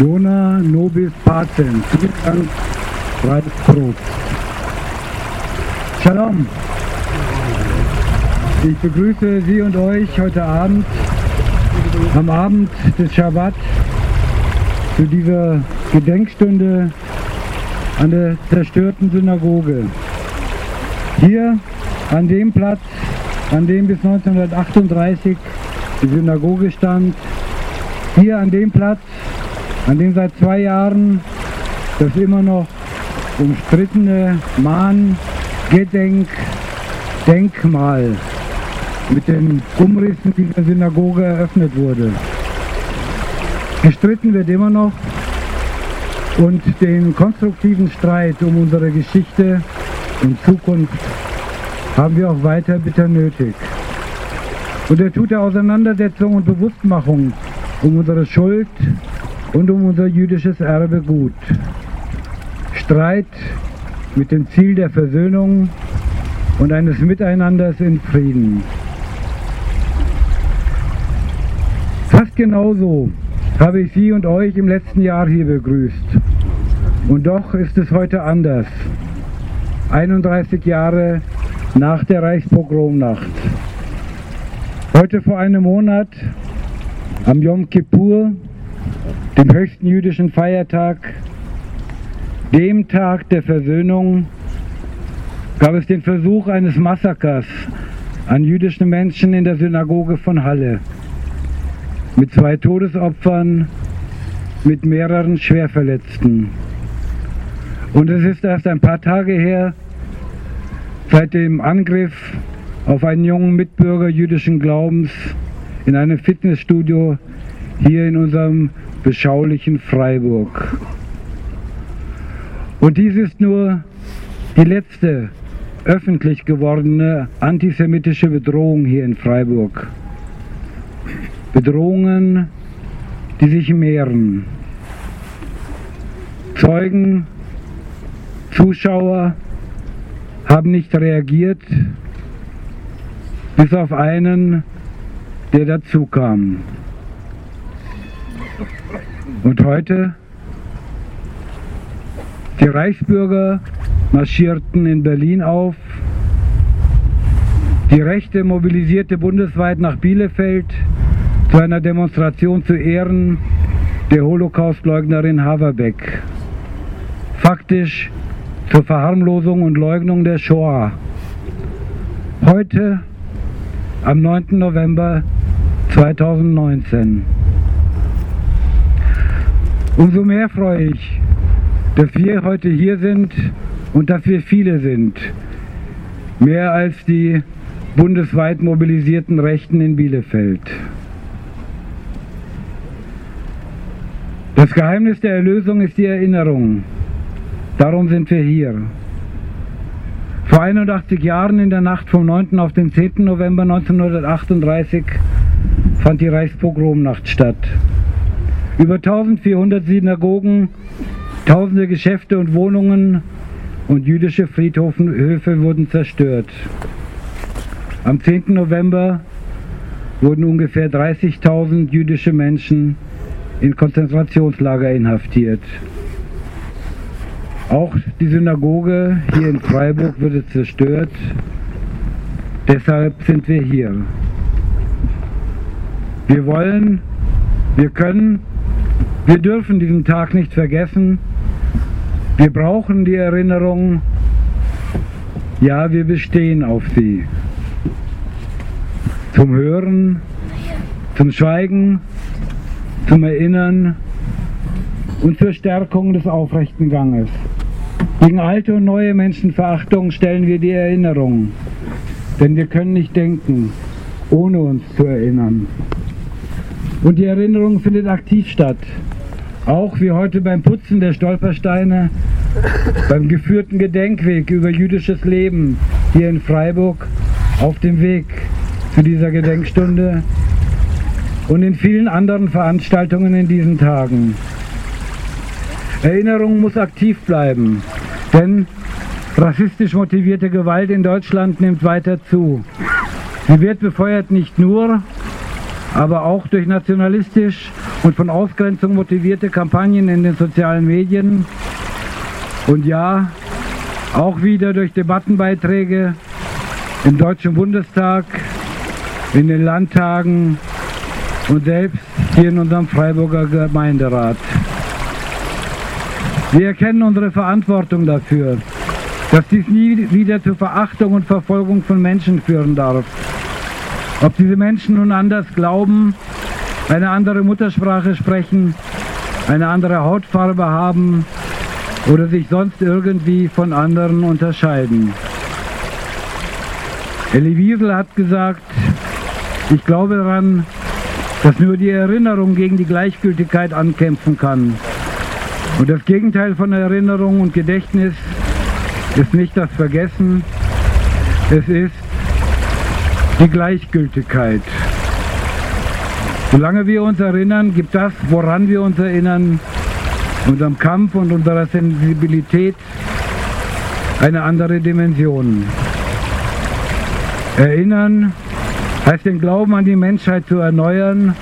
Dona nobis pacem. Vielen Dank, Ralf. Shalom. Ich begrüße Sie und euch heute Abend, am Abend des Schabbat, zu dieser Gedenkstunde an der zerstörten Synagoge. Hier an dem Platz, an dem bis 1938 die Synagoge stand, hier an dem Platz, an dem seit zwei Jahren das immer noch umstrittene Mahn Gedenk Denkmal mit den Umrissen dieser Synagoge eröffnet wurde. Gestritten wird immer noch und den konstruktiven Streit um unsere Geschichte und Zukunft haben wir auch weiter bitter nötig. Und er tut der Auseinandersetzung und Bewusstmachung um unsere Schuld und um unser jüdisches Erbe gut. Streit mit dem Ziel der Versöhnung und eines Miteinanders in Frieden. Fast genauso habe ich Sie und euch im letzten Jahr hier begrüßt. Und doch ist es heute anders. 31 Jahre nach der Reichspogromnacht. Heute vor einem Monat, am Yom Kippur, dem höchsten jüdischen Feiertag, dem Tag der Versöhnung, gab es den Versuch eines Massakers an jüdischen Menschen in der Synagoge von Halle mit zwei Todesopfern, mit mehreren Schwerverletzten. Und es ist erst ein paar Tage her, seit dem Angriff auf einen jungen Mitbürger jüdischen Glaubens in einem Fitnessstudio hier in unserem beschaulichen Freiburg. Und dies ist nur die letzte öffentlich gewordene antisemitische Bedrohung hier in Freiburg. Bedrohungen, die sich mehren. Zeugen, Zuschauer haben nicht reagiert, bis auf einen, der dazu kam. Und heute, die Reichsbürger marschierten in Berlin auf, die Rechte mobilisierte bundesweit nach Bielefeld, zu einer Demonstration zu Ehren der Holocaustleugnerin Haverbeck. Faktisch zur Verharmlosung und Leugnung der Shoah. Heute, am 9. November 2019. Umso mehr freue ich, dass wir heute hier sind und dass wir viele sind. Mehr als die bundesweit mobilisierten Rechten in Bielefeld. Das Geheimnis der Erlösung ist die Erinnerung. Darum sind wir hier. Vor 81 Jahren in der Nacht vom 9. auf den 10. November 1938 fand die Reichspogromnacht statt. Über 1400 Synagogen, tausende Geschäfte und Wohnungen und jüdische Friedhöfe wurden zerstört. Am 10. November wurden ungefähr 30.000 jüdische Menschen in Konzentrationslager inhaftiert. Auch die Synagoge hier in Freiburg wurde zerstört. Deshalb sind wir hier. Wir wollen, wir können, wir dürfen diesen Tag nicht vergessen. Wir brauchen die Erinnerung. Ja, wir bestehen auf sie. Zum Hören, zum Schweigen, zum Erinnern und zur Stärkung des aufrechten Ganges. Gegen alte und neue Menschenverachtung stellen wir die Erinnerung, denn wir können nicht denken, ohne uns zu erinnern. Und die Erinnerung findet aktiv statt, auch wie heute beim Putzen der Stolpersteine, beim geführten Gedenkweg über jüdisches Leben hier in Freiburg auf dem Weg zu dieser Gedenkstunde und in vielen anderen Veranstaltungen in diesen Tagen. Erinnerung muss aktiv bleiben, denn rassistisch motivierte Gewalt in Deutschland nimmt weiter zu. Sie wird befeuert nicht nur, aber auch durch nationalistisch und von Ausgrenzung motivierte Kampagnen in den sozialen Medien und ja, auch wieder durch Debattenbeiträge im Deutschen Bundestag, in den Landtagen und selbst hier in unserem Freiburger Gemeinderat. Wir erkennen unsere Verantwortung dafür, dass dies nie wieder zur Verachtung und Verfolgung von Menschen führen darf. Ob diese Menschen nun anders glauben, eine andere Muttersprache sprechen, eine andere Hautfarbe haben oder sich sonst irgendwie von anderen unterscheiden. Elie Wiesel hat gesagt, ich glaube daran, dass nur die Erinnerung gegen die Gleichgültigkeit ankämpfen kann. Und das Gegenteil von Erinnerung und Gedächtnis ist nicht das Vergessen, es ist die Gleichgültigkeit. Solange wir uns erinnern, gibt das, woran wir uns erinnern, unserem Kampf und unserer Sensibilität eine andere Dimension. Erinnern heißt den Glauben an die Menschheit zu erneuern,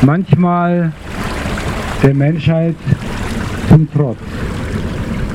manchmal der Menschheit zum Trotz.